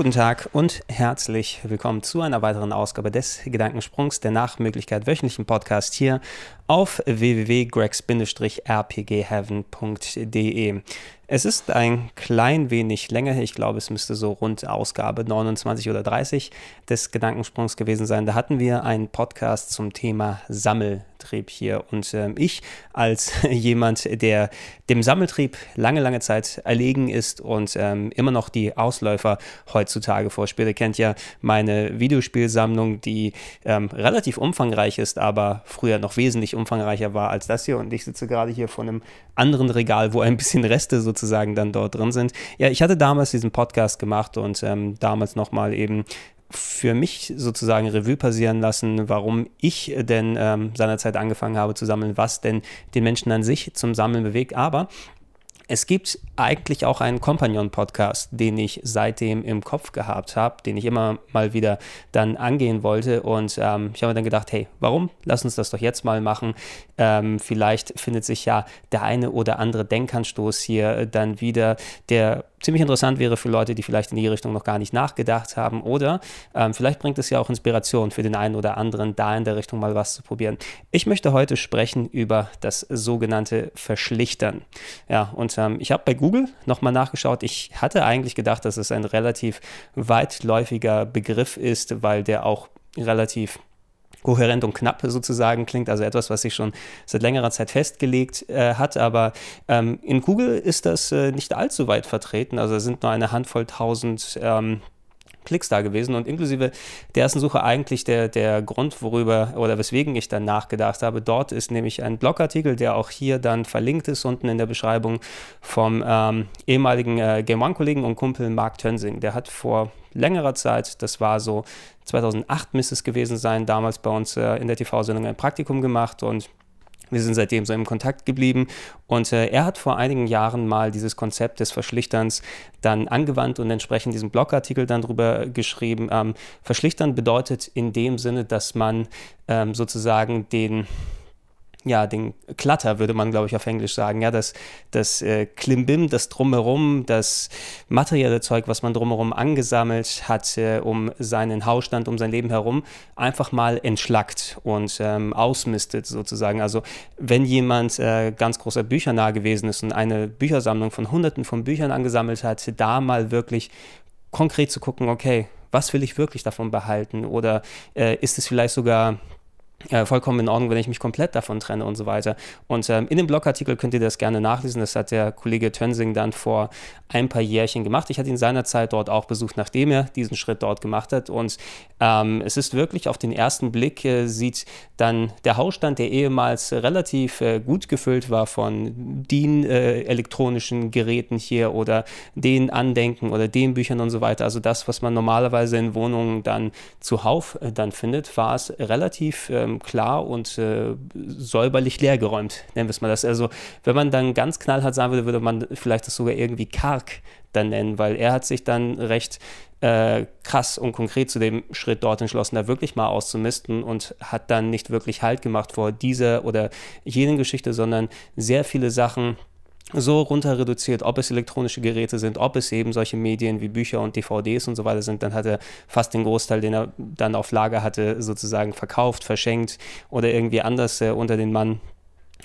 guten Tag und herzlich willkommen zu einer weiteren Ausgabe des Gedankensprungs, der Nachmöglichkeit wöchentlichen Podcast hier auf www.gregs-rpgheaven.de. Es ist ein klein wenig länger, ich glaube, es müsste so rund Ausgabe 29 oder 30 des Gedankensprungs gewesen sein. Da hatten wir einen Podcast zum Thema Sammeltrieb hier. Und ähm, ich als jemand, der dem Sammeltrieb lange, lange Zeit erlegen ist und ähm, immer noch die Ausläufer heutzutage vorspiele, kennt ja meine Videospielsammlung, die ähm, relativ umfangreich ist, aber früher noch wesentlich umfangreicher war als das hier. Und ich sitze gerade hier vor einem anderen Regal, wo ein bisschen Reste sozusagen dann dort drin sind. Ja, ich hatte damals diesen Podcast gemacht und ähm, damals nochmal eben für mich sozusagen Revue passieren lassen, warum ich denn ähm, seinerzeit angefangen habe zu sammeln, was denn den Menschen an sich zum Sammeln bewegt. Aber es gibt eigentlich auch einen Compagnon-Podcast, den ich seitdem im Kopf gehabt habe, den ich immer mal wieder dann angehen wollte. Und ähm, ich habe mir dann gedacht, hey, warum? Lass uns das doch jetzt mal machen. Ähm, vielleicht findet sich ja der eine oder andere Denkanstoß hier dann wieder, der ziemlich interessant wäre für Leute, die vielleicht in die Richtung noch gar nicht nachgedacht haben. Oder ähm, vielleicht bringt es ja auch Inspiration für den einen oder anderen, da in der Richtung mal was zu probieren. Ich möchte heute sprechen über das sogenannte Verschlichtern. Ja, und ähm, ich habe bei Google nochmal nachgeschaut. Ich hatte eigentlich gedacht, dass es ein relativ weitläufiger Begriff ist, weil der auch relativ kohärent und knapp sozusagen klingt, also etwas, was sich schon seit längerer Zeit festgelegt äh, hat. Aber ähm, in Google ist das äh, nicht allzu weit vertreten. Also sind nur eine Handvoll tausend ähm, Klicks da gewesen und inklusive der ersten Suche eigentlich der, der Grund, worüber oder weswegen ich dann nachgedacht habe. Dort ist nämlich ein Blogartikel, der auch hier dann verlinkt ist, unten in der Beschreibung vom ähm, ehemaligen äh, Game One-Kollegen und Kumpel Mark Tönsing. Der hat vor längerer Zeit, das war so 2008 müsste es gewesen sein, damals bei uns äh, in der TV-Sendung ein Praktikum gemacht und wir sind seitdem so im Kontakt geblieben und äh, er hat vor einigen Jahren mal dieses Konzept des Verschlichterns dann angewandt und entsprechend diesen Blogartikel dann drüber geschrieben. Ähm, Verschlichtern bedeutet in dem Sinne, dass man ähm, sozusagen den ja, den Klatter, würde man, glaube ich, auf Englisch sagen. Ja, das, das äh, Klimbim, das Drumherum, das materielle Zeug, was man drumherum angesammelt hat, äh, um seinen Hausstand, um sein Leben herum, einfach mal entschlackt und ähm, ausmistet sozusagen. Also wenn jemand äh, ganz großer Büchernah gewesen ist und eine Büchersammlung von hunderten von Büchern angesammelt hat, da mal wirklich konkret zu gucken, okay, was will ich wirklich davon behalten? Oder äh, ist es vielleicht sogar äh, vollkommen in Ordnung, wenn ich mich komplett davon trenne und so weiter. Und ähm, in dem Blogartikel könnt ihr das gerne nachlesen. Das hat der Kollege Tönsing dann vor ein paar Jährchen gemacht. Ich hatte ihn seinerzeit dort auch besucht, nachdem er diesen Schritt dort gemacht hat. Und ähm, es ist wirklich auf den ersten Blick äh, sieht dann der Hausstand, der ehemals relativ äh, gut gefüllt war von den äh, elektronischen Geräten hier oder den Andenken oder den Büchern und so weiter. Also das, was man normalerweise in Wohnungen dann zuhauf äh, dann findet, war es relativ ähm, klar und äh, säuberlich leergeräumt, nennen wir es mal das. Also wenn man dann ganz knallhart sagen würde, würde man vielleicht das sogar irgendwie karg dann nennen, weil er hat sich dann recht äh, krass und konkret zu dem Schritt dort entschlossen, da wirklich mal auszumisten und hat dann nicht wirklich Halt gemacht vor dieser oder jenen Geschichte, sondern sehr viele Sachen so runter reduziert, ob es elektronische Geräte sind, ob es eben solche Medien wie Bücher und DVDs und so weiter sind, dann hat er fast den Großteil, den er dann auf Lager hatte, sozusagen verkauft, verschenkt oder irgendwie anders äh, unter den Mann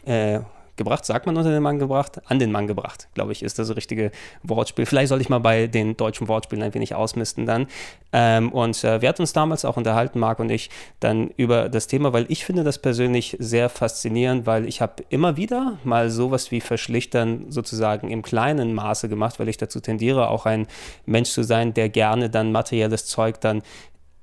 äh, gebracht, sagt man unter den Mann gebracht, an den Mann gebracht, glaube ich, ist das richtige Wortspiel. Vielleicht sollte ich mal bei den deutschen Wortspielen ein wenig ausmisten dann. Ähm, und äh, wir hatten uns damals auch unterhalten, Marc und ich, dann über das Thema, weil ich finde das persönlich sehr faszinierend, weil ich habe immer wieder mal sowas wie Verschlichtern sozusagen im kleinen Maße gemacht, weil ich dazu tendiere, auch ein Mensch zu sein, der gerne dann materielles Zeug dann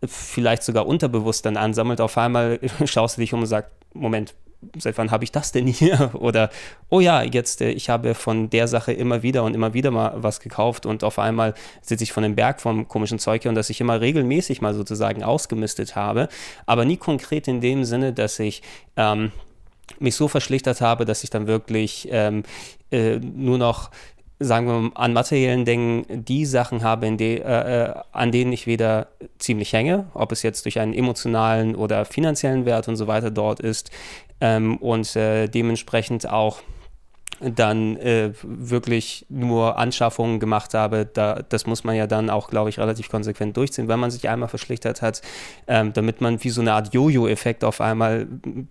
vielleicht sogar unterbewusst dann ansammelt. Auf einmal schaust du dich um und sagst, Moment, seit wann habe ich das denn hier? Oder, oh ja, jetzt, äh, ich habe von der Sache immer wieder und immer wieder mal was gekauft und auf einmal sitze ich von dem Berg vom komischen Zeug hier und dass ich immer regelmäßig mal sozusagen ausgemistet habe, aber nie konkret in dem Sinne, dass ich ähm, mich so verschlechtert habe, dass ich dann wirklich ähm, äh, nur noch sagen wir mal, an materiellen Dingen die Sachen habe, de, äh, äh, an denen ich wieder ziemlich hänge, ob es jetzt durch einen emotionalen oder finanziellen Wert und so weiter dort ist. Ähm, und äh, dementsprechend auch dann äh, wirklich nur Anschaffungen gemacht habe, da, das muss man ja dann auch, glaube ich, relativ konsequent durchziehen, wenn man sich einmal verschlechtert hat, ähm, damit man wie so eine Art Jojo-Effekt auf einmal,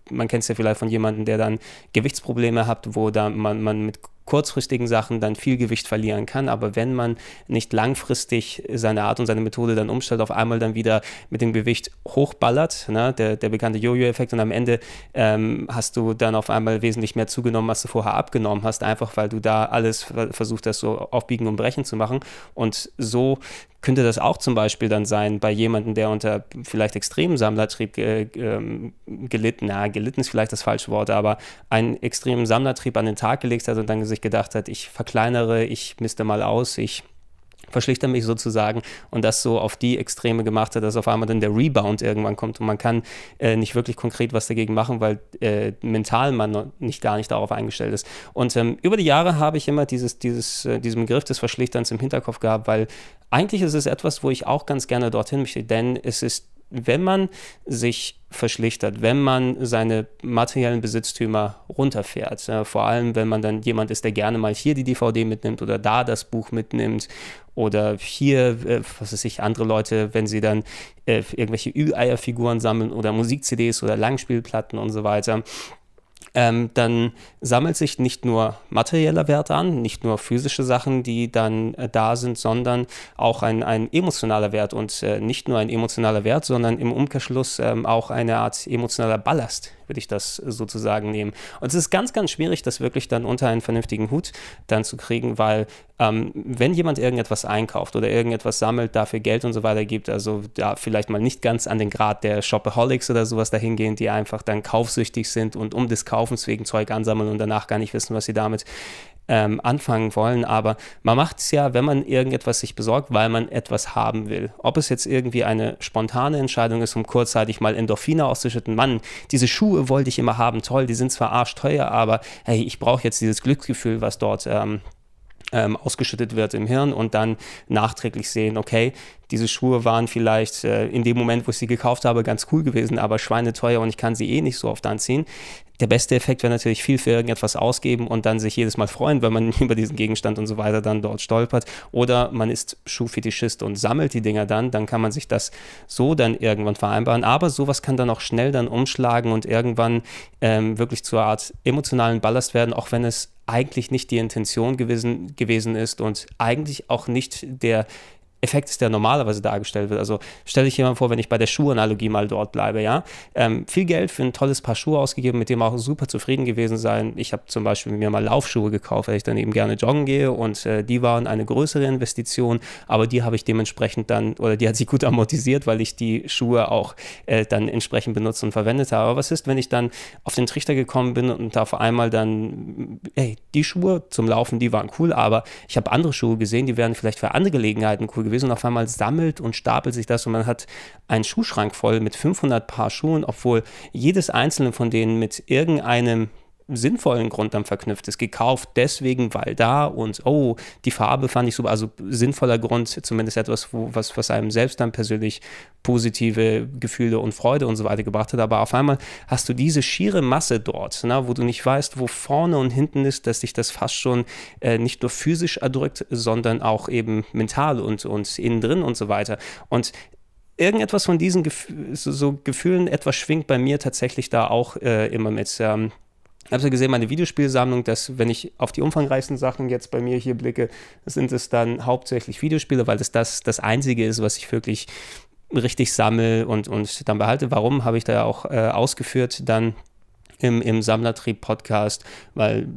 man kennt es ja vielleicht von jemandem, der dann Gewichtsprobleme hat, wo da man, man mit kurzfristigen Sachen dann viel Gewicht verlieren kann. Aber wenn man nicht langfristig seine Art und seine Methode dann umstellt, auf einmal dann wieder mit dem Gewicht hochballert, ne, der, der bekannte Jojo-Effekt und am Ende ähm, hast du dann auf einmal wesentlich mehr zugenommen, als du vorher abgenommen hast, einfach weil du da alles versucht hast, so aufbiegen und brechen zu machen. Und so könnte das auch zum Beispiel dann sein bei jemandem, der unter vielleicht extremen Sammlertrieb äh, äh, gelitten, na, gelitten ist vielleicht das falsche Wort, aber einen extremen Sammlertrieb an den Tag gelegt hat und dann sich gedacht hat, ich verkleinere, ich misste mal aus, ich verschlichter mich sozusagen und das so auf die Extreme gemacht hat, dass auf einmal dann der Rebound irgendwann kommt und man kann äh, nicht wirklich konkret was dagegen machen, weil äh, mental man nicht gar nicht darauf eingestellt ist. Und ähm, über die Jahre habe ich immer dieses, dieses, äh, diesen Begriff des Verschlichterns im Hinterkopf gehabt, weil eigentlich ist es etwas, wo ich auch ganz gerne dorthin möchte, denn es ist wenn man sich verschlichtert, wenn man seine materiellen Besitztümer runterfährt, äh, vor allem wenn man dann jemand ist, der gerne mal hier die DVD mitnimmt oder da das Buch mitnimmt oder hier, äh, was weiß ich, andere Leute, wenn sie dann äh, irgendwelche Ü-Eier-Figuren sammeln oder Musik-CDs oder Langspielplatten und so weiter, ähm, dann sammelt sich nicht nur materieller Wert an, nicht nur physische Sachen, die dann äh, da sind, sondern auch ein, ein emotionaler Wert. Und äh, nicht nur ein emotionaler Wert, sondern im Umkehrschluss ähm, auch eine Art emotionaler Ballast, würde ich das sozusagen nehmen. Und es ist ganz, ganz schwierig, das wirklich dann unter einen vernünftigen Hut dann zu kriegen, weil ähm, wenn jemand irgendetwas einkauft oder irgendetwas sammelt, dafür Geld und so weiter gibt, also da vielleicht mal nicht ganz an den Grad der Shopaholics oder sowas dahin gehen, die einfach dann kaufsüchtig sind und um des Kaufens wegen Zeug ansammeln und danach gar nicht wissen, was sie damit ähm, anfangen wollen. Aber man macht es ja, wenn man irgendetwas sich besorgt, weil man etwas haben will. Ob es jetzt irgendwie eine spontane Entscheidung ist, um kurzzeitig mal Endorphine auszuschütten. Mann, diese Schuhe wollte ich immer haben, toll, die sind zwar arschteuer, aber hey, ich brauche jetzt dieses Glücksgefühl, was dort ähm, ähm, ausgeschüttet wird im Hirn und dann nachträglich sehen, okay, diese Schuhe waren vielleicht äh, in dem Moment, wo ich sie gekauft habe, ganz cool gewesen, aber schweineteuer und ich kann sie eh nicht so oft anziehen. Der beste Effekt wäre natürlich viel für irgendetwas ausgeben und dann sich jedes Mal freuen, wenn man über diesen Gegenstand und so weiter dann dort stolpert. Oder man ist Schuhfetischist und sammelt die Dinger dann, dann kann man sich das so dann irgendwann vereinbaren. Aber sowas kann dann auch schnell dann umschlagen und irgendwann ähm, wirklich zur Art emotionalen Ballast werden, auch wenn es eigentlich nicht die Intention gewesen, gewesen ist und eigentlich auch nicht der Effekt ist, der normalerweise dargestellt wird. Also stelle ich jemand vor, wenn ich bei der Schuhanalogie mal dort bleibe, ja. Ähm, viel Geld für ein tolles Paar Schuhe ausgegeben, mit dem auch super zufrieden gewesen sein. Ich habe zum Beispiel mir mal Laufschuhe gekauft, weil ich dann eben gerne joggen gehe und äh, die waren eine größere Investition, aber die habe ich dementsprechend dann, oder die hat sich gut amortisiert, weil ich die Schuhe auch äh, dann entsprechend benutzt und verwendet habe. Aber was ist, wenn ich dann auf den Trichter gekommen bin und auf einmal dann, ey, die Schuhe zum Laufen, die waren cool, aber ich habe andere Schuhe gesehen, die wären vielleicht für andere Gelegenheiten cool gewesen gewesen und auf einmal sammelt und stapelt sich das und man hat einen Schuhschrank voll mit 500 Paar Schuhen, obwohl jedes einzelne von denen mit irgendeinem sinnvollen Grund dann verknüpft ist. Gekauft deswegen, weil da und oh, die Farbe fand ich super. Also sinnvoller Grund, zumindest etwas, wo, was, was einem selbst dann persönlich positive Gefühle und Freude und so weiter gebracht hat. Aber auf einmal hast du diese schiere Masse dort, na, wo du nicht weißt, wo vorne und hinten ist, dass dich das fast schon äh, nicht nur physisch erdrückt, sondern auch eben mental und, und innen drin und so weiter. Und irgendetwas von diesen Gef so, so, Gefühlen, etwas schwingt bei mir tatsächlich da auch äh, immer mit. Ähm, habe ja gesehen, meine Videospielsammlung, dass wenn ich auf die umfangreichsten Sachen jetzt bei mir hier blicke, sind es dann hauptsächlich Videospiele, weil das das, das Einzige ist, was ich wirklich richtig sammle und, und dann behalte. Warum habe ich da auch äh, ausgeführt dann im, im Sammlertrieb-Podcast, weil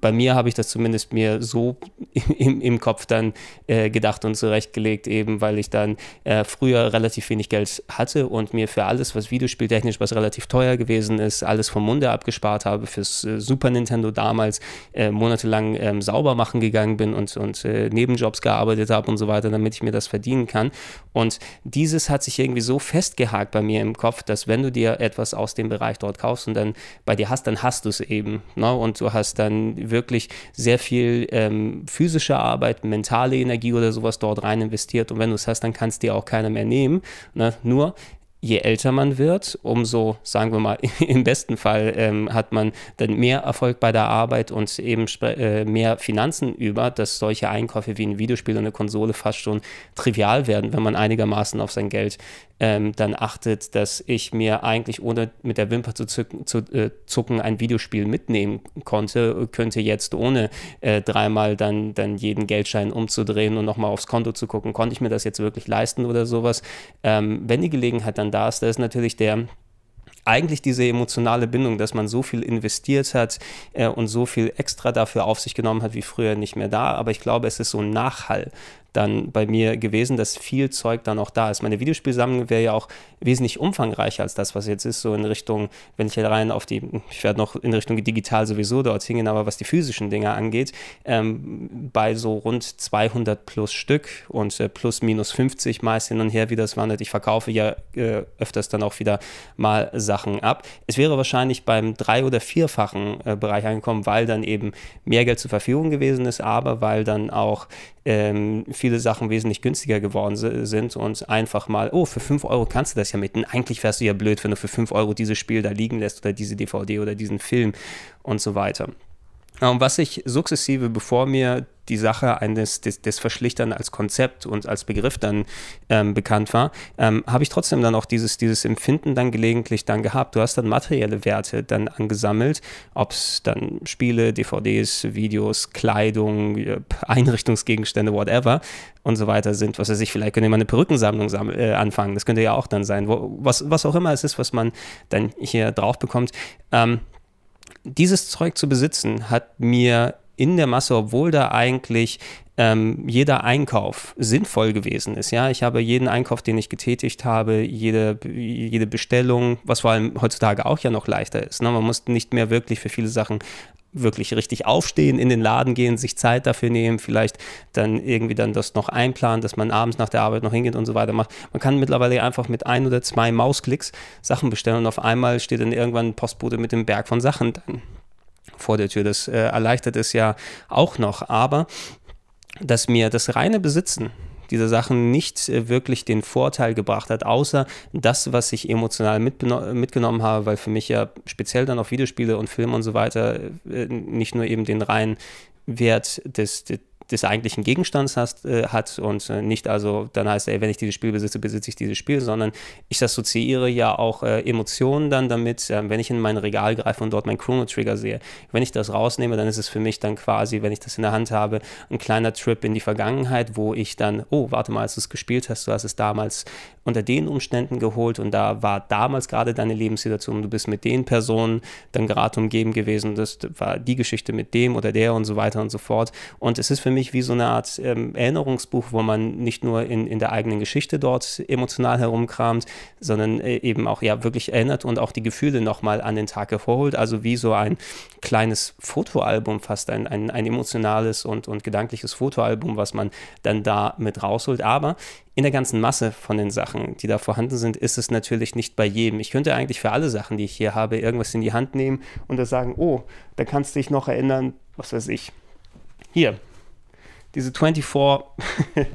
bei mir habe ich das zumindest mir so im, im Kopf dann äh, gedacht und zurechtgelegt, eben weil ich dann äh, früher relativ wenig Geld hatte und mir für alles, was Videospieltechnisch, was relativ teuer gewesen ist, alles vom Munde abgespart habe, fürs äh, Super Nintendo damals äh, monatelang ähm, sauber machen gegangen bin und, und äh, Nebenjobs gearbeitet habe und so weiter, damit ich mir das verdienen kann. Und dieses hat sich irgendwie so festgehakt bei mir im Kopf, dass wenn du dir etwas aus dem Bereich dort kaufst und dann bei bei dir hast, dann hast du es eben. Ne? Und du hast dann wirklich sehr viel ähm, physische Arbeit, mentale Energie oder sowas dort rein investiert. Und wenn du es hast, dann kann es dir auch keiner mehr nehmen. Ne? Nur je älter man wird, umso, sagen wir mal, im besten Fall ähm, hat man dann mehr Erfolg bei der Arbeit und eben äh, mehr Finanzen über, dass solche Einkäufe wie ein Videospiel und eine Konsole fast schon trivial werden, wenn man einigermaßen auf sein Geld ähm, dann achtet, dass ich mir eigentlich ohne mit der Wimper zu, zucken, zu äh, zucken ein Videospiel mitnehmen konnte, könnte jetzt ohne äh, dreimal dann, dann jeden Geldschein umzudrehen und nochmal aufs Konto zu gucken, konnte ich mir das jetzt wirklich leisten oder sowas. Ähm, wenn die Gelegenheit dann da ist, da ist natürlich der eigentlich diese emotionale Bindung, dass man so viel investiert hat äh, und so viel extra dafür auf sich genommen hat wie früher nicht mehr da. Aber ich glaube, es ist so ein Nachhall dann bei mir gewesen, dass viel Zeug dann auch da ist. Meine Videospielsammlung wäre ja auch wesentlich umfangreicher als das, was jetzt ist, so in Richtung, wenn ich rein auf die, ich werde noch in Richtung digital sowieso dort hingehen, aber was die physischen Dinge angeht, ähm, bei so rund 200 plus Stück und äh, plus minus 50 meist hin und her, wie das wandert. Ich verkaufe ja äh, öfters dann auch wieder mal Sachen ab. Es wäre wahrscheinlich beim drei- oder vierfachen äh, Bereich angekommen, weil dann eben mehr Geld zur Verfügung gewesen ist, aber weil dann auch ähm, viele Sachen wesentlich günstiger geworden sind und einfach mal, oh, für 5 Euro kannst du das ja mitten. Eigentlich wärst du ja blöd, wenn du für 5 Euro dieses Spiel da liegen lässt oder diese DVD oder diesen Film und so weiter. Und was ich sukzessive, bevor mir die Sache eines des, des Verschlichtern als Konzept und als Begriff dann ähm, bekannt war, ähm, habe ich trotzdem dann auch dieses, dieses Empfinden dann gelegentlich dann gehabt. Du hast dann materielle Werte dann angesammelt, ob es dann Spiele, DVDs, Videos, Kleidung, äh, Einrichtungsgegenstände, whatever und so weiter sind. Was weiß ich, vielleicht könnte man eine Perückensammlung äh, anfangen. Das könnte ja auch dann sein. Wo, was, was auch immer es ist, was man dann hier drauf bekommt. Ähm, dieses Zeug zu besitzen, hat mir in der Masse, obwohl da eigentlich ähm, jeder Einkauf sinnvoll gewesen ist. Ja, ich habe jeden Einkauf, den ich getätigt habe, jede, jede Bestellung, was vor allem heutzutage auch ja noch leichter ist. Ne? Man muss nicht mehr wirklich für viele Sachen wirklich richtig aufstehen, in den Laden gehen, sich Zeit dafür nehmen, vielleicht dann irgendwie dann das noch einplanen, dass man abends nach der Arbeit noch hingeht und so weiter macht. Man kann mittlerweile einfach mit ein oder zwei Mausklicks Sachen bestellen und auf einmal steht dann irgendwann ein Postbote mit dem Berg von Sachen dann vor der Tür. Das äh, erleichtert es ja auch noch, aber dass mir das reine Besitzen diese Sachen nicht äh, wirklich den Vorteil gebracht hat, außer das, was ich emotional mitgenommen habe, weil für mich ja speziell dann auch Videospiele und Filme und so weiter äh, nicht nur eben den reinen Wert des, des des eigentlichen Gegenstands hast, äh, hat und äh, nicht also dann heißt, ey, wenn ich dieses Spiel besitze, besitze ich dieses Spiel, sondern ich assoziiere ja auch äh, Emotionen dann damit, wenn ich in mein Regal greife und dort meinen Chrono Trigger sehe. Wenn ich das rausnehme, dann ist es für mich dann quasi, wenn ich das in der Hand habe, ein kleiner Trip in die Vergangenheit, wo ich dann, oh, warte mal, als du es gespielt hast, du hast es damals unter den Umständen geholt und da war damals gerade deine Lebenssituation, du bist mit den Personen dann gerade umgeben gewesen, das war die Geschichte mit dem oder der und so weiter und so fort. Und es ist für mich wie so eine Art ähm, Erinnerungsbuch, wo man nicht nur in, in der eigenen Geschichte dort emotional herumkramt, sondern äh, eben auch ja wirklich erinnert und auch die Gefühle nochmal an den Tag hervorholt. Also wie so ein kleines Fotoalbum, fast ein, ein, ein emotionales und, und gedankliches Fotoalbum, was man dann da mit rausholt. Aber in der ganzen Masse von den Sachen, die da vorhanden sind, ist es natürlich nicht bei jedem. Ich könnte eigentlich für alle Sachen, die ich hier habe, irgendwas in die Hand nehmen und da sagen, oh, da kannst du dich noch erinnern, was weiß ich. Hier, diese 24.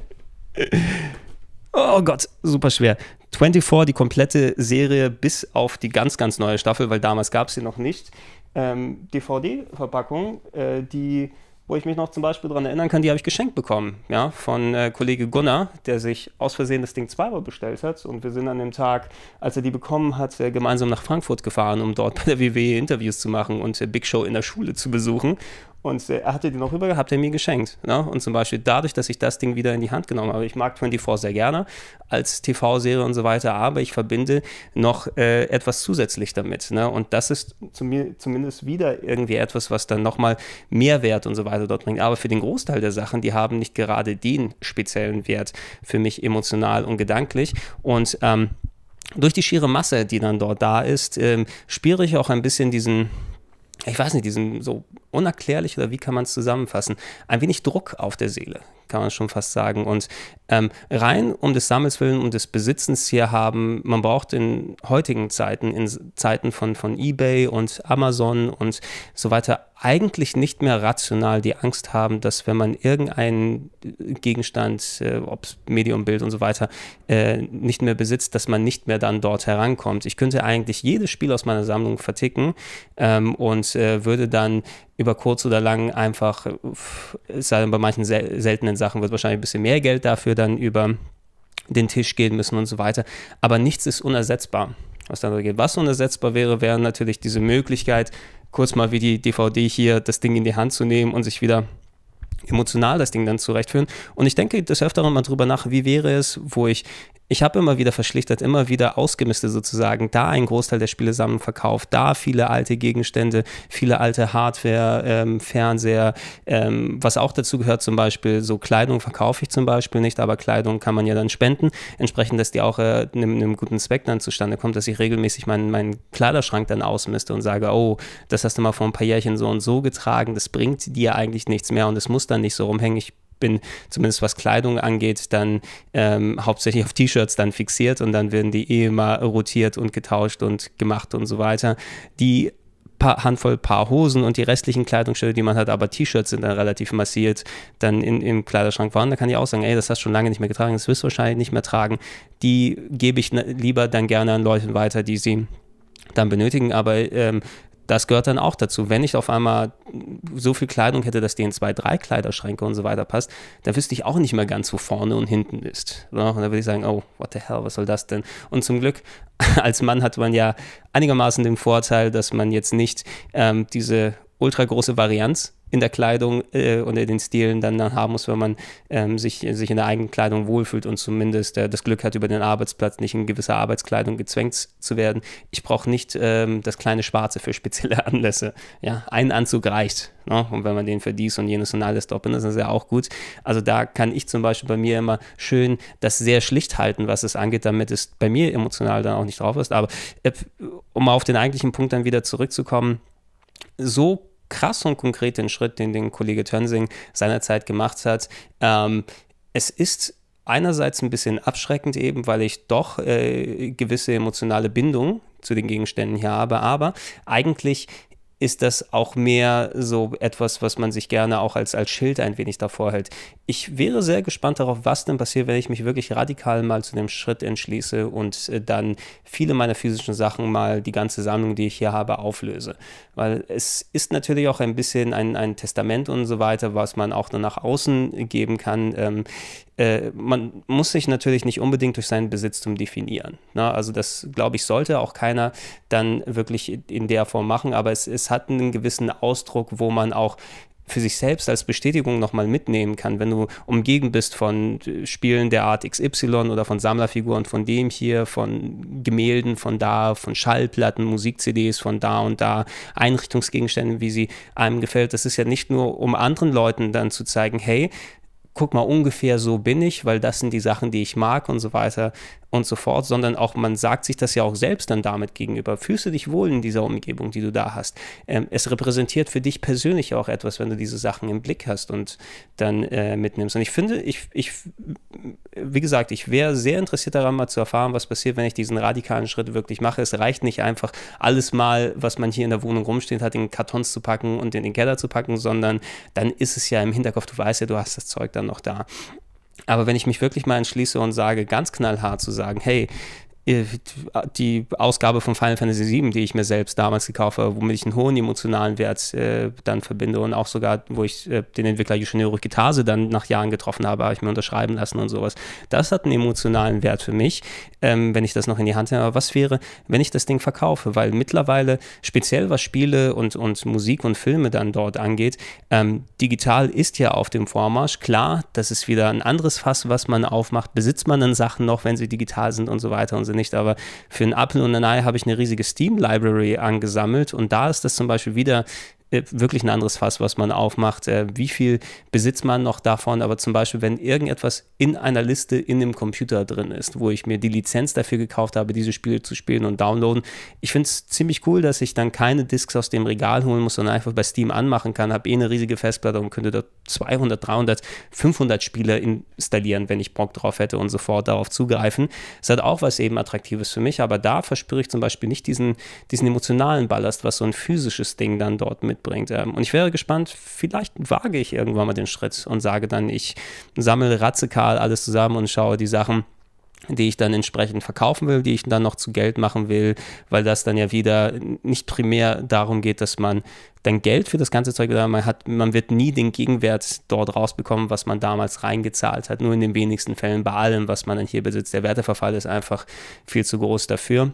oh Gott, super schwer. 24, die komplette Serie bis auf die ganz, ganz neue Staffel, weil damals gab es sie noch nicht. Ähm, DVD-Verpackung, äh, die wo ich mich noch zum Beispiel daran erinnern kann, die habe ich geschenkt bekommen, ja, von äh, Kollege Gunnar, der sich aus Versehen das Ding zweimal bestellt hat. Und wir sind an dem Tag, als er die bekommen hat, äh, gemeinsam nach Frankfurt gefahren, um dort bei der WWE Interviews zu machen und äh, Big Show in der Schule zu besuchen. Und äh, er hatte den noch rüber gehabt, er mir geschenkt. Ne? Und zum Beispiel dadurch, dass ich das Ding wieder in die Hand genommen habe. Ich mag 24 sehr gerne als TV-Serie und so weiter, aber ich verbinde noch äh, etwas zusätzlich damit. Ne? Und das ist zu mir zumindest wieder irgendwie etwas, was dann nochmal Mehrwert und so weiter dort bringt. Aber für den Großteil der Sachen, die haben nicht gerade den speziellen Wert für mich emotional und gedanklich. Und ähm, durch die schiere Masse, die dann dort da ist, ähm, spüre ich auch ein bisschen diesen, ich weiß nicht, diesen so unerklärlich oder wie kann man es zusammenfassen, ein wenig Druck auf der Seele, kann man schon fast sagen. Und ähm, rein um des Sammels willen, um des Besitzens hier haben, man braucht in heutigen Zeiten, in Zeiten von, von eBay und Amazon und so weiter, eigentlich nicht mehr rational die Angst haben, dass wenn man irgendeinen Gegenstand, äh, ob Medium, Bild und so weiter, äh, nicht mehr besitzt, dass man nicht mehr dann dort herankommt. Ich könnte eigentlich jedes Spiel aus meiner Sammlung verticken ähm, und äh, würde dann über kurz oder lang einfach, es sei denn bei manchen sel seltenen Sachen, wird wahrscheinlich ein bisschen mehr Geld dafür dann über den Tisch gehen müssen und so weiter. Aber nichts ist unersetzbar, was dann geht. Was unersetzbar wäre, wäre natürlich diese Möglichkeit, kurz mal wie die DVD hier das Ding in die Hand zu nehmen und sich wieder emotional das Ding dann zurechtführen. Und ich denke des Öfteren mal drüber nach, wie wäre es, wo ich ich habe immer wieder verschlichtert, immer wieder ausgemistet sozusagen, da einen Großteil der Spiele zusammen verkauft, da viele alte Gegenstände, viele alte Hardware, ähm, Fernseher, ähm, was auch dazu gehört, zum Beispiel so Kleidung verkaufe ich zum Beispiel nicht, aber Kleidung kann man ja dann spenden, entsprechend, dass die auch äh, einem, einem guten Zweck dann zustande kommt, dass ich regelmäßig meinen, meinen Kleiderschrank dann ausmiste und sage, oh, das hast du mal vor ein paar Jährchen so und so getragen, das bringt dir eigentlich nichts mehr und es muss dann nicht so rumhängen. Ich bin zumindest was Kleidung angeht, dann ähm, hauptsächlich auf T-Shirts dann fixiert und dann werden die eh immer rotiert und getauscht und gemacht und so weiter. Die paar, Handvoll Paar Hosen und die restlichen Kleidungsstücke, die man hat, aber T-Shirts sind dann relativ massiert, dann in, im Kleiderschrank waren. Da kann ich auch sagen, ey, das hast du schon lange nicht mehr getragen, das wirst du wahrscheinlich nicht mehr tragen. Die gebe ich lieber dann gerne an Leute weiter, die sie dann benötigen, aber ähm, das gehört dann auch dazu. Wenn ich auf einmal so viel Kleidung hätte, dass die in zwei, drei Kleiderschränke und so weiter passt, dann wüsste ich auch nicht mehr ganz, wo vorne und hinten ist. Und dann würde ich sagen, oh, what the hell, was soll das denn? Und zum Glück, als Mann hat man ja einigermaßen den Vorteil, dass man jetzt nicht ähm, diese ultra große Varianz in der Kleidung äh, und in den Stilen dann haben muss, wenn man ähm, sich, sich in der eigenen Kleidung wohlfühlt und zumindest äh, das Glück hat, über den Arbeitsplatz nicht in gewisser Arbeitskleidung gezwängt zu werden. Ich brauche nicht ähm, das kleine Schwarze für spezielle Anlässe. Ja, ein Anzug reicht. Ne? Und wenn man den für dies und jenes und alles doppelt, ist das ja auch gut. Also da kann ich zum Beispiel bei mir immer schön das sehr schlicht halten, was es angeht, damit es bei mir emotional dann auch nicht drauf ist. Aber äh, um auf den eigentlichen Punkt dann wieder zurückzukommen, so krass und konkret den Schritt, den den Kollege Tönsing seinerzeit gemacht hat. Ähm, es ist einerseits ein bisschen abschreckend eben, weil ich doch äh, gewisse emotionale Bindung zu den Gegenständen hier habe, aber eigentlich ist das auch mehr so etwas, was man sich gerne auch als, als Schild ein wenig davor hält. Ich wäre sehr gespannt darauf, was denn passiert, wenn ich mich wirklich radikal mal zu dem Schritt entschließe und äh, dann viele meiner physischen Sachen mal die ganze Sammlung, die ich hier habe, auflöse. Weil es ist natürlich auch ein bisschen ein, ein Testament und so weiter, was man auch dann nach außen geben kann. Äh, man muss sich natürlich nicht unbedingt durch seinen Besitztum definieren. Ne? Also das, glaube ich, sollte auch keiner dann wirklich in der Form machen, aber es, es hat einen gewissen Ausdruck, wo man auch für sich selbst als Bestätigung nochmal mitnehmen kann, wenn du umgeben bist von Spielen der Art XY oder von Sammlerfiguren von dem hier, von Gemälden von da, von Schallplatten, Musik-CDs von da und da, Einrichtungsgegenständen, wie sie einem gefällt. Das ist ja nicht nur, um anderen Leuten dann zu zeigen, hey, guck mal, ungefähr so bin ich, weil das sind die Sachen, die ich mag und so weiter und so fort, sondern auch man sagt sich das ja auch selbst dann damit gegenüber. Fühlst du dich wohl in dieser Umgebung, die du da hast? Ähm, es repräsentiert für dich persönlich auch etwas, wenn du diese Sachen im Blick hast und dann äh, mitnimmst. Und ich finde, ich, ich, wie gesagt, ich wäre sehr interessiert daran, mal zu erfahren, was passiert, wenn ich diesen radikalen Schritt wirklich mache. Es reicht nicht einfach, alles mal, was man hier in der Wohnung rumsteht hat, in Kartons zu packen und in den Keller zu packen, sondern dann ist es ja im Hinterkopf, du weißt ja, du hast das Zeug dann noch da. Aber wenn ich mich wirklich mal entschließe und sage, ganz knallhart zu sagen, hey, die Ausgabe von Final Fantasy VII, die ich mir selbst damals gekauft habe, womit ich einen hohen emotionalen Wert äh, dann verbinde und auch sogar, wo ich äh, den Entwickler Yoshinori Kitase dann nach Jahren getroffen habe, habe ich mir unterschreiben lassen und sowas. Das hat einen emotionalen Wert für mich, ähm, wenn ich das noch in die Hand nehme. Aber was wäre, wenn ich das Ding verkaufe? Weil mittlerweile, speziell was Spiele und, und Musik und Filme dann dort angeht, ähm, digital ist ja auf dem Vormarsch. Klar, das ist wieder ein anderes Fass, was man aufmacht. Besitzt man dann Sachen noch, wenn sie digital sind und so weiter und so nicht, aber für ein Apple und ein Ei habe ich eine riesige Steam-Library angesammelt. Und da ist das zum Beispiel wieder wirklich ein anderes Fass, was man aufmacht. Äh, wie viel besitzt man noch davon? Aber zum Beispiel, wenn irgendetwas in einer Liste in dem Computer drin ist, wo ich mir die Lizenz dafür gekauft habe, diese Spiele zu spielen und downloaden. Ich finde es ziemlich cool, dass ich dann keine Discs aus dem Regal holen muss, sondern einfach bei Steam anmachen kann. Habe eh eine riesige Festplatte und könnte dort 200, 300, 500 Spiele installieren, wenn ich Bock drauf hätte und sofort darauf zugreifen. Es hat auch was eben Attraktives für mich, aber da verspüre ich zum Beispiel nicht diesen, diesen emotionalen Ballast, was so ein physisches Ding dann dort mit mitbringt. Ähm, und ich wäre gespannt, vielleicht wage ich irgendwann mal den Schritt und sage dann, ich sammle radikal alles zusammen und schaue die Sachen die ich dann entsprechend verkaufen will, die ich dann noch zu Geld machen will, weil das dann ja wieder nicht primär darum geht, dass man dann Geld für das ganze Zeug man hat, man wird nie den Gegenwert dort rausbekommen, was man damals reingezahlt hat, nur in den wenigsten Fällen bei allem, was man dann hier besitzt. Der Werteverfall ist einfach viel zu groß dafür.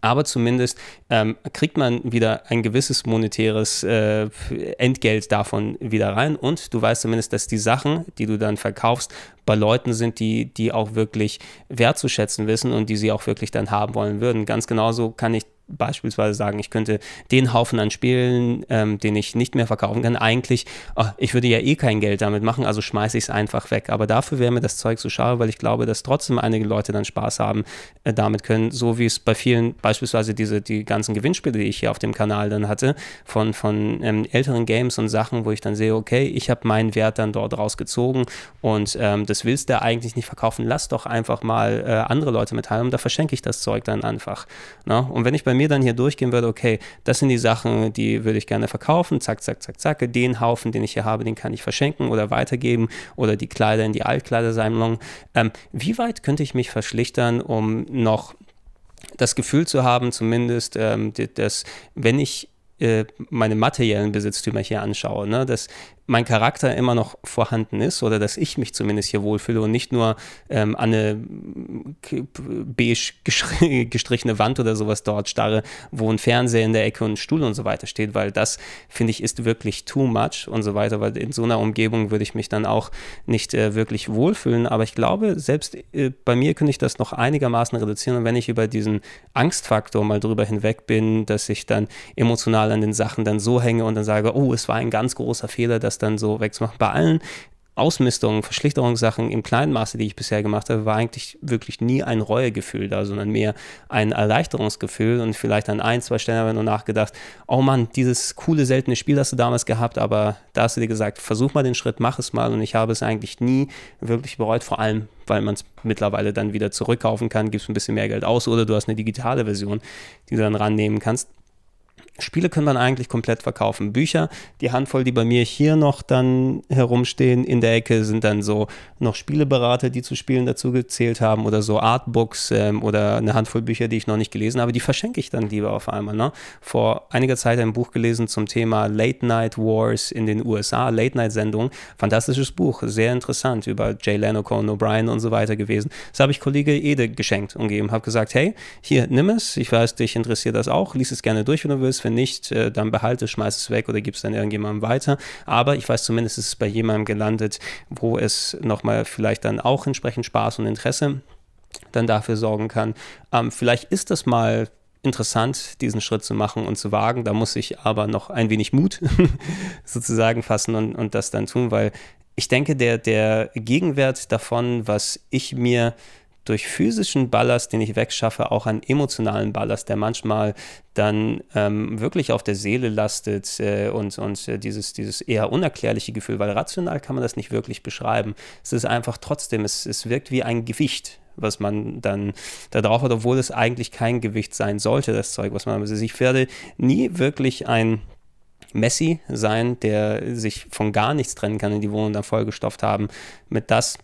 Aber zumindest ähm, kriegt man wieder ein gewisses monetäres äh, Entgelt davon wieder rein und du weißt zumindest, dass die Sachen, die du dann verkaufst, bei Leuten sind, die, die auch wirklich wertzuschätzen wissen und die sie auch wirklich dann haben wollen würden. Ganz genauso kann ich beispielsweise sagen, ich könnte den Haufen an Spielen, ähm, den ich nicht mehr verkaufen kann, eigentlich, oh, ich würde ja eh kein Geld damit machen, also schmeiße ich es einfach weg. Aber dafür wäre mir das Zeug so schade, weil ich glaube, dass trotzdem einige Leute dann Spaß haben äh, damit können, so wie es bei vielen, beispielsweise diese, die ganzen Gewinnspiele, die ich hier auf dem Kanal dann hatte, von, von ähm, älteren Games und Sachen, wo ich dann sehe, okay, ich habe meinen Wert dann dort rausgezogen und ähm, das willst du eigentlich nicht verkaufen, lass doch einfach mal äh, andere Leute mitteilen und da verschenke ich das Zeug dann einfach. Ne? Und wenn ich bei mir dann hier durchgehen würde, okay, das sind die Sachen, die würde ich gerne verkaufen, zack, zack, zack, zack, den Haufen, den ich hier habe, den kann ich verschenken oder weitergeben oder die Kleider in die Altkleidersammlung. Ähm, wie weit könnte ich mich verschlichtern, um noch das Gefühl zu haben, zumindest, ähm, dass wenn ich äh, meine materiellen Besitztümer hier anschaue, ne, dass mein Charakter immer noch vorhanden ist oder dass ich mich zumindest hier wohlfühle und nicht nur ähm, an eine beige gestrichene Wand oder sowas dort starre, wo ein Fernseher in der Ecke und ein Stuhl und so weiter steht, weil das, finde ich, ist wirklich too much und so weiter, weil in so einer Umgebung würde ich mich dann auch nicht äh, wirklich wohlfühlen, aber ich glaube, selbst äh, bei mir könnte ich das noch einigermaßen reduzieren und wenn ich über diesen Angstfaktor mal drüber hinweg bin, dass ich dann emotional an den Sachen dann so hänge und dann sage, oh, es war ein ganz großer Fehler, dass dann so wegzumachen. Bei allen Ausmistungen, Verschlichterungssachen im kleinen Maße, die ich bisher gemacht habe, war eigentlich wirklich nie ein Reuegefühl da, sondern mehr ein Erleichterungsgefühl und vielleicht an ein, zwei Stellen habe ich nur nachgedacht, oh Mann, dieses coole, seltene Spiel hast du damals gehabt, aber da hast du dir gesagt, versuch mal den Schritt, mach es mal und ich habe es eigentlich nie wirklich bereut, vor allem, weil man es mittlerweile dann wieder zurückkaufen kann, gibst ein bisschen mehr Geld aus oder du hast eine digitale Version, die du dann rannehmen kannst. Spiele können man eigentlich komplett verkaufen. Bücher, die Handvoll, die bei mir hier noch dann herumstehen in der Ecke, sind dann so noch Spieleberater, die zu Spielen dazu gezählt haben oder so Artbooks ähm, oder eine Handvoll Bücher, die ich noch nicht gelesen habe. Die verschenke ich dann lieber auf einmal. Ne? Vor einiger Zeit ein Buch gelesen zum Thema Late Night Wars in den USA, Late Night Sendung. Fantastisches Buch, sehr interessant über Jay Leno, Conan O'Brien und so weiter gewesen. Das habe ich Kollege Ede geschenkt und gegeben. Habe gesagt, hey, hier, nimm es. Ich weiß, dich interessiert das auch. Lies es gerne durch, wenn du willst wenn nicht, äh, dann behalte es, schmeiß es weg oder gib es dann irgendjemandem weiter. Aber ich weiß zumindest, es ist bei jemandem gelandet, wo es nochmal vielleicht dann auch entsprechend Spaß und Interesse dann dafür sorgen kann. Ähm, vielleicht ist das mal interessant, diesen Schritt zu machen und zu wagen. Da muss ich aber noch ein wenig Mut sozusagen fassen und, und das dann tun, weil ich denke, der, der Gegenwert davon, was ich mir durch physischen Ballast, den ich wegschaffe, auch einen emotionalen Ballast, der manchmal dann ähm, wirklich auf der Seele lastet äh, und, und äh, dieses, dieses eher unerklärliche Gefühl, weil rational kann man das nicht wirklich beschreiben. Es ist einfach trotzdem, es, es wirkt wie ein Gewicht, was man dann da drauf hat, obwohl es eigentlich kein Gewicht sein sollte, das Zeug, was man. Also ich werde nie wirklich ein Messi sein, der sich von gar nichts trennen kann, in die Wohnung dann vollgestopft haben mit das,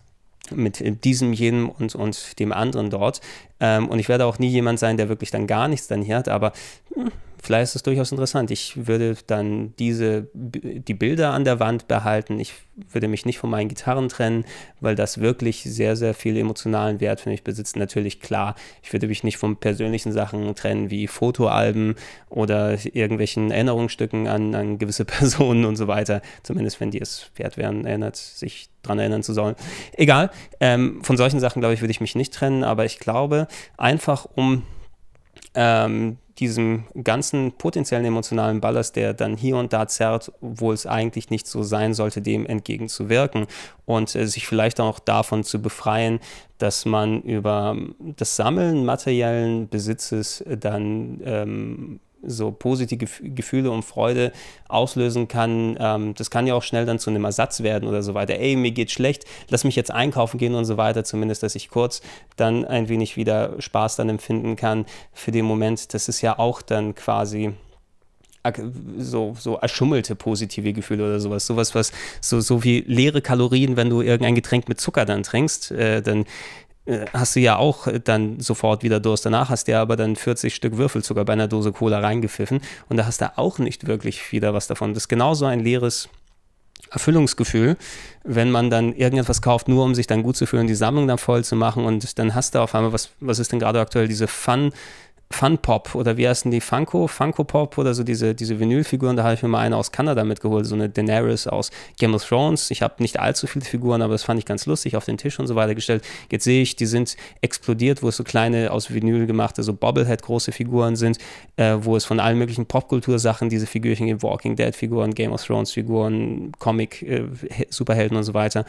mit diesem, jenem und, und dem anderen dort. Ähm, und ich werde auch nie jemand sein, der wirklich dann gar nichts dann hier hat, aber hm, vielleicht ist es durchaus interessant. Ich würde dann diese, die Bilder an der Wand behalten. Ich würde mich nicht von meinen Gitarren trennen, weil das wirklich sehr, sehr viel emotionalen Wert für mich besitzt. Natürlich klar, ich würde mich nicht von persönlichen Sachen trennen, wie Fotoalben oder irgendwelchen Erinnerungsstücken an, an gewisse Personen und so weiter. Zumindest wenn die es wert wären, erinnert sich daran erinnern zu sollen. Egal, ähm, von solchen Sachen, glaube ich, würde ich mich nicht trennen, aber ich glaube, einfach um ähm, diesem ganzen potenziellen emotionalen Ballast, der dann hier und da zerrt, wo es eigentlich nicht so sein sollte, dem entgegenzuwirken und äh, sich vielleicht auch davon zu befreien, dass man über das Sammeln materiellen Besitzes dann ähm, so positive Gefühle und Freude auslösen kann. Ähm, das kann ja auch schnell dann zu einem Ersatz werden oder so weiter. Ey, mir geht's schlecht, lass mich jetzt einkaufen gehen und so weiter. Zumindest, dass ich kurz dann ein wenig wieder Spaß dann empfinden kann für den Moment. Das ist ja auch dann quasi so, so erschummelte positive Gefühle oder sowas. Sowas, was so, so wie leere Kalorien, wenn du irgendein Getränk mit Zucker dann trinkst, äh, dann hast du ja auch dann sofort wieder Durst. Danach hast du ja aber dann 40 Stück Würfelzucker bei einer Dose Cola reingepfiffen und da hast du auch nicht wirklich wieder was davon. Das ist genauso ein leeres Erfüllungsgefühl, wenn man dann irgendetwas kauft, nur um sich dann gut zu fühlen, die Sammlung dann voll zu machen und dann hast du auf einmal, was, was ist denn gerade aktuell, diese Fun- Fun Pop oder wie heißen die Funko, Funko Pop oder so diese, diese Vinylfiguren, da habe ich mir mal eine aus Kanada mitgeholt, so eine Daenerys aus Game of Thrones. Ich habe nicht allzu viele Figuren, aber das fand ich ganz lustig, auf den Tisch und so weiter gestellt. Jetzt sehe ich, die sind explodiert, wo es so kleine aus Vinyl gemachte, so Bobblehead große Figuren sind, äh, wo es von allen möglichen Popkultursachen diese Figürchen gibt, Walking Dead Figuren, Game of Thrones Figuren, Comic, äh, Superhelden und so weiter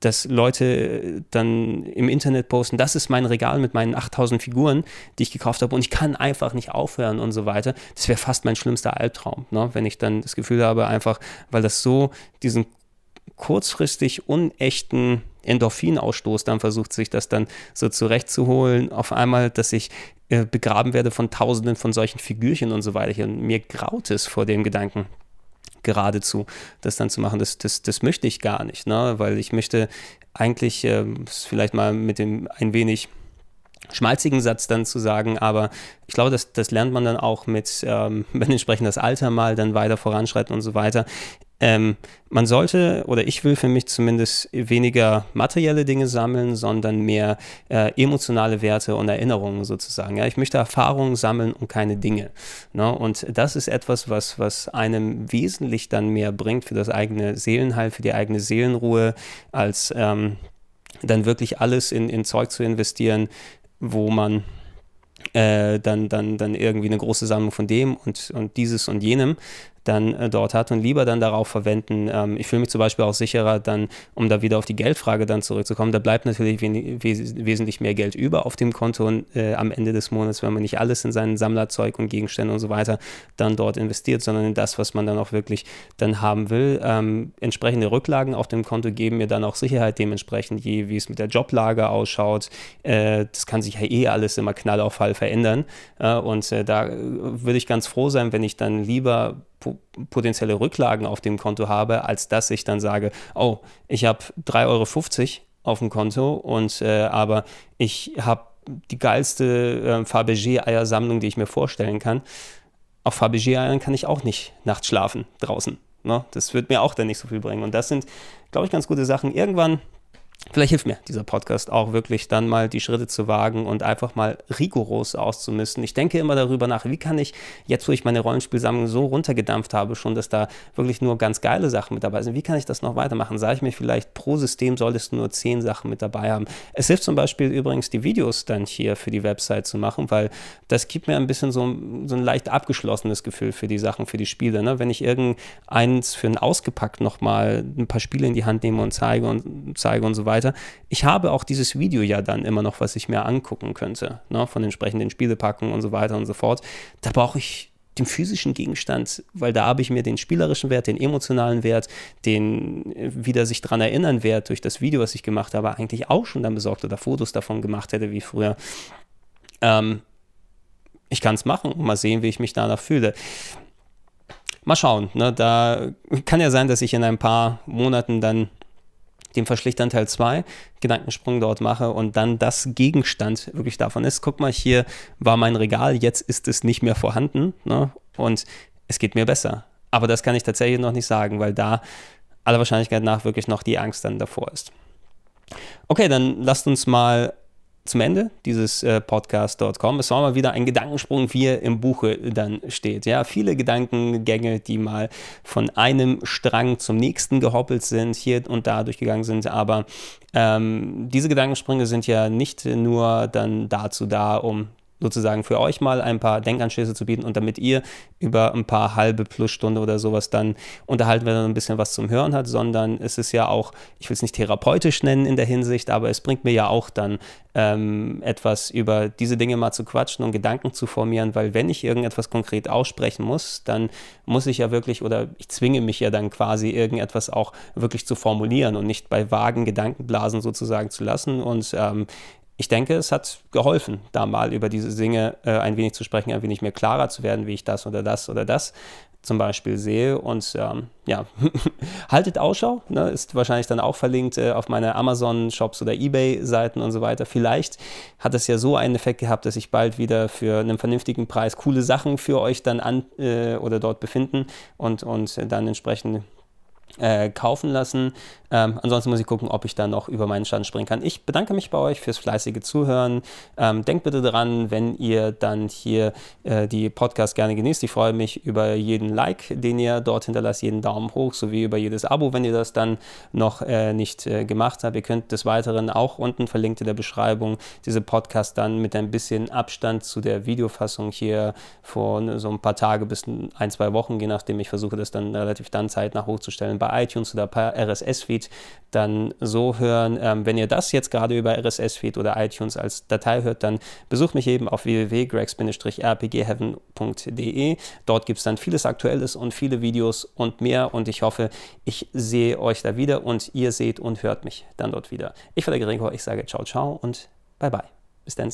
dass Leute dann im Internet posten, das ist mein Regal mit meinen 8000 Figuren, die ich gekauft habe und ich kann einfach nicht aufhören und so weiter. Das wäre fast mein schlimmster Albtraum, ne? wenn ich dann das Gefühl habe, einfach, weil das so diesen kurzfristig unechten Endorphinausstoß dann versucht, sich das dann so zurechtzuholen, auf einmal, dass ich äh, begraben werde von tausenden von solchen Figürchen und so weiter. Und mir graut es vor dem Gedanken geradezu, das dann zu machen. Das, das, das möchte ich gar nicht, ne? weil ich möchte eigentlich äh, vielleicht mal mit dem ein wenig schmalzigen Satz dann zu sagen, aber ich glaube, das, das lernt man dann auch mit, ähm, wenn entsprechend das Alter mal dann weiter voranschreitet und so weiter. Ähm, man sollte, oder ich will für mich zumindest weniger materielle Dinge sammeln, sondern mehr äh, emotionale Werte und Erinnerungen sozusagen. Ja, ich möchte Erfahrungen sammeln und keine Dinge. Ne? Und das ist etwas, was, was einem wesentlich dann mehr bringt für das eigene Seelenheil, für die eigene Seelenruhe, als ähm, dann wirklich alles in, in Zeug zu investieren, wo man äh, dann, dann, dann irgendwie eine große Sammlung von dem und, und dieses und jenem dann äh, dort hat und lieber dann darauf verwenden. Ähm, ich fühle mich zum Beispiel auch sicherer, dann, um da wieder auf die Geldfrage dann zurückzukommen, da bleibt natürlich wes wesentlich mehr Geld über auf dem Konto äh, am Ende des Monats, wenn man nicht alles in sein Sammlerzeug und Gegenstände und so weiter dann dort investiert, sondern in das, was man dann auch wirklich dann haben will. Ähm, entsprechende Rücklagen auf dem Konto geben mir dann auch Sicherheit dementsprechend, je wie es mit der Joblage ausschaut. Äh, das kann sich ja eh alles immer knall auf Fall verändern. Äh, und äh, da äh, würde ich ganz froh sein, wenn ich dann lieber potenzielle Rücklagen auf dem Konto habe, als dass ich dann sage, oh, ich habe 3,50 Euro auf dem Konto und äh, aber ich habe die geilste äh, Fabergé-Eiersammlung, die ich mir vorstellen kann. Auf Fabergé-Eiern kann ich auch nicht nachts schlafen draußen. Ne? Das wird mir auch dann nicht so viel bringen. Und das sind, glaube ich, ganz gute Sachen. Irgendwann Vielleicht hilft mir dieser Podcast auch wirklich dann mal die Schritte zu wagen und einfach mal rigoros auszumisten. Ich denke immer darüber nach, wie kann ich jetzt, wo ich meine Rollenspielsammlung so runtergedampft habe, schon, dass da wirklich nur ganz geile Sachen mit dabei sind, wie kann ich das noch weitermachen? Sage ich mir vielleicht, pro System solltest du nur zehn Sachen mit dabei haben. Es hilft zum Beispiel übrigens, die Videos dann hier für die Website zu machen, weil das gibt mir ein bisschen so, so ein leicht abgeschlossenes Gefühl für die Sachen, für die Spiele. Ne? Wenn ich irgendeins für ein ausgepackt nochmal ein paar Spiele in die Hand nehme und zeige und zeige und so weiter. Ich habe auch dieses Video ja dann immer noch, was ich mir angucken könnte, ne, von entsprechenden Spielepacken und so weiter und so fort. Da brauche ich den physischen Gegenstand, weil da habe ich mir den spielerischen Wert, den emotionalen Wert, den äh, wieder sich dran erinnern Wert durch das Video, was ich gemacht habe, eigentlich auch schon dann besorgt oder Fotos davon gemacht hätte wie früher. Ähm, ich kann es machen und mal sehen, wie ich mich danach fühle. Mal schauen, ne? da kann ja sein, dass ich in ein paar Monaten dann dem verschlichtern Teil 2 Gedankensprung dort mache und dann das Gegenstand wirklich davon ist, guck mal, hier war mein Regal, jetzt ist es nicht mehr vorhanden ne? und es geht mir besser. Aber das kann ich tatsächlich noch nicht sagen, weil da aller Wahrscheinlichkeit nach wirklich noch die Angst dann davor ist. Okay, dann lasst uns mal zum Ende dieses äh, Podcasts dort kommen. Es war mal wieder ein Gedankensprung, wie er im Buche dann steht. Ja, viele Gedankengänge, die mal von einem Strang zum nächsten gehoppelt sind, hier und da durchgegangen sind. Aber ähm, diese Gedankensprünge sind ja nicht nur dann dazu da, um sozusagen für euch mal ein paar Denkanschlüsse zu bieten und damit ihr über ein paar halbe plus Stunde oder sowas dann unterhalten, wenn ihr ein bisschen was zum Hören hat, sondern es ist ja auch, ich will es nicht therapeutisch nennen in der Hinsicht, aber es bringt mir ja auch dann ähm, etwas über diese Dinge mal zu quatschen und Gedanken zu formieren, weil wenn ich irgendetwas konkret aussprechen muss, dann muss ich ja wirklich oder ich zwinge mich ja dann quasi irgendetwas auch wirklich zu formulieren und nicht bei vagen Gedankenblasen sozusagen zu lassen und ähm, ich denke, es hat geholfen, da mal über diese Dinge äh, ein wenig zu sprechen, ein wenig mehr klarer zu werden, wie ich das oder das oder das zum Beispiel sehe. Und ähm, ja, haltet Ausschau, ne? ist wahrscheinlich dann auch verlinkt äh, auf meine Amazon-Shops oder Ebay-Seiten und so weiter. Vielleicht hat es ja so einen Effekt gehabt, dass ich bald wieder für einen vernünftigen Preis coole Sachen für euch dann an äh, oder dort befinden und, und dann entsprechend äh, kaufen lassen. Ähm, ansonsten muss ich gucken, ob ich da noch über meinen Stand springen kann. Ich bedanke mich bei euch fürs fleißige Zuhören. Ähm, denkt bitte dran, wenn ihr dann hier äh, die Podcast gerne genießt. Ich freue mich über jeden Like, den ihr dort hinterlasst, jeden Daumen hoch, sowie über jedes Abo, wenn ihr das dann noch äh, nicht äh, gemacht habt. Ihr könnt des Weiteren auch unten verlinkt in der Beschreibung diese Podcast dann mit ein bisschen Abstand zu der Videofassung hier vor so ein paar Tage bis ein, zwei Wochen, je nachdem. Ich versuche das dann relativ dann zeitnah hochzustellen bei iTunes oder per RSS-Feed dann so hören. Ähm, wenn ihr das jetzt gerade über RSS-Feed oder iTunes als Datei hört, dann besucht mich eben auf www.gregs-rpgheaven.de. Dort gibt es dann vieles Aktuelles und viele Videos und mehr und ich hoffe, ich sehe euch da wieder und ihr seht und hört mich dann dort wieder. Ich war der Gregor, ich sage ciao, ciao und bye bye. Bis dann.